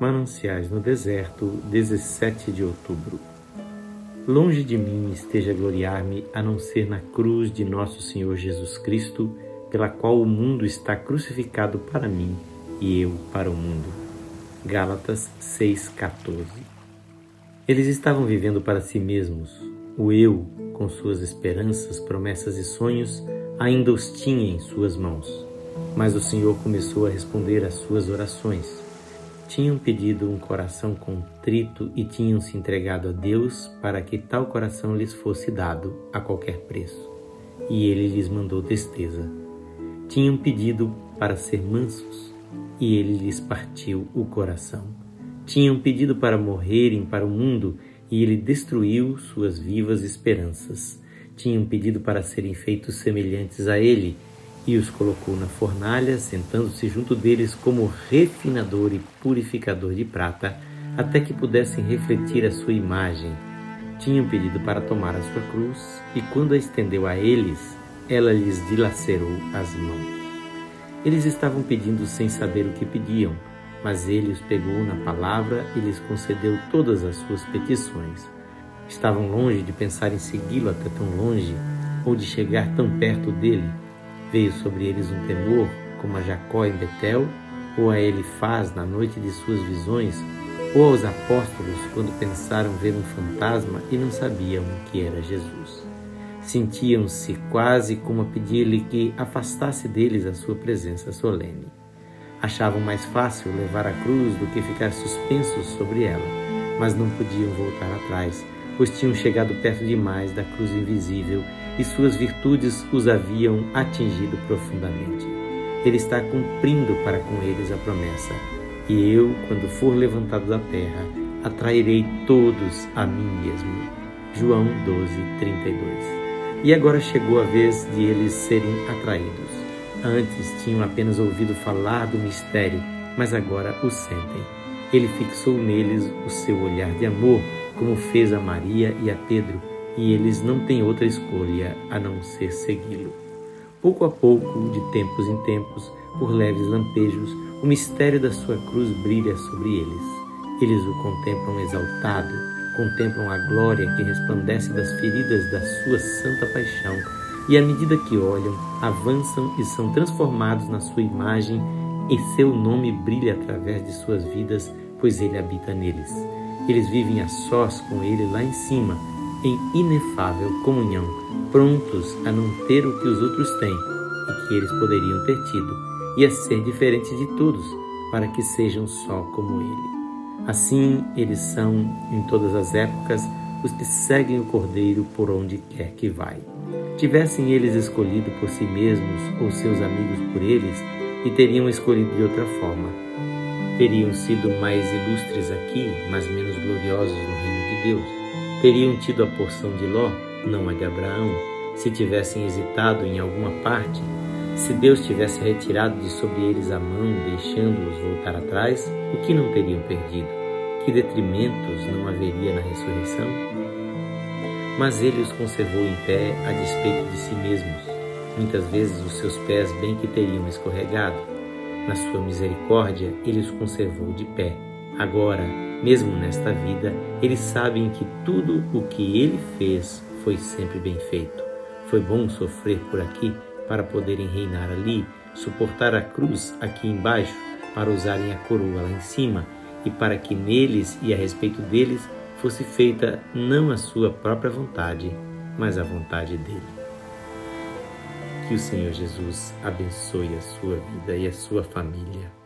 Mananciais no Deserto, 17 de outubro. Longe de mim esteja gloriar-me a não ser na cruz de nosso Senhor Jesus Cristo, pela qual o mundo está crucificado para mim e eu para o mundo. Gálatas 6,14 Eles estavam vivendo para si mesmos. O eu, com suas esperanças, promessas e sonhos, ainda os tinha em suas mãos. Mas o Senhor começou a responder às suas orações tinham pedido um coração contrito e tinham se entregado a Deus para que tal coração lhes fosse dado a qualquer preço. E ele lhes mandou tristeza. Tinham pedido para ser mansos e ele lhes partiu o coração. Tinham pedido para morrerem para o mundo e ele destruiu suas vivas esperanças. Tinham pedido para serem feitos semelhantes a ele e os colocou na fornalha, sentando-se junto deles como refinador e purificador de prata, até que pudessem refletir a sua imagem. Tinham pedido para tomar a sua cruz, e quando a estendeu a eles, ela lhes dilacerou as mãos. Eles estavam pedindo sem saber o que pediam, mas ele os pegou na palavra e lhes concedeu todas as suas petições. Estavam longe de pensar em segui-lo até tão longe, ou de chegar tão perto dele Veio sobre eles um temor, como a Jacó em Betel, ou a Elifaz na noite de suas visões, ou aos apóstolos quando pensaram ver um fantasma e não sabiam que era Jesus. Sentiam-se quase como a pedir-lhe que afastasse deles a sua presença solene. Achavam mais fácil levar a cruz do que ficar suspensos sobre ela, mas não podiam voltar atrás, pois tinham chegado perto demais da cruz invisível e suas virtudes os haviam atingido profundamente. Ele está cumprindo para com eles a promessa. E eu, quando for levantado da terra, atrairei todos a mim mesmo. João 12, 32. E agora chegou a vez de eles serem atraídos. Antes tinham apenas ouvido falar do mistério, mas agora o sentem. Ele fixou neles o seu olhar de amor, como fez a Maria e a Pedro, e eles não têm outra escolha a não ser segui-lo. Pouco a pouco, de tempos em tempos, por leves lampejos, o mistério da sua cruz brilha sobre eles. Eles o contemplam exaltado, contemplam a glória que resplandece das feridas da sua santa paixão, e à medida que olham, avançam e são transformados na sua imagem, e seu nome brilha através de suas vidas, pois ele habita neles. Eles vivem a sós com ele lá em cima, em inefável comunhão, prontos a não ter o que os outros têm e que eles poderiam ter tido, e a ser diferentes de todos, para que sejam só como Ele. Assim, eles são, em todas as épocas, os que seguem o Cordeiro por onde quer que vai. Tivessem eles escolhido por si mesmos ou seus amigos por eles, e teriam escolhido de outra forma. Teriam sido mais ilustres aqui, mas menos gloriosos no reino de Deus teriam tido a porção de Ló, não a de Abraão, se tivessem hesitado em alguma parte, se Deus tivesse retirado de sobre eles a mão, deixando-os voltar atrás, o que não teriam perdido? Que detrimentos não haveria na ressurreição? Mas ele os conservou em pé a despeito de si mesmos. Muitas vezes os seus pés bem que teriam escorregado. Na sua misericórdia, ele os conservou de pé. Agora, mesmo nesta vida, eles sabem que tudo o que ele fez foi sempre bem feito. Foi bom sofrer por aqui para poderem reinar ali, suportar a cruz aqui embaixo, para usarem a coroa lá em cima, e para que neles e a respeito deles fosse feita não a sua própria vontade, mas a vontade dele. Que o Senhor Jesus abençoe a sua vida e a sua família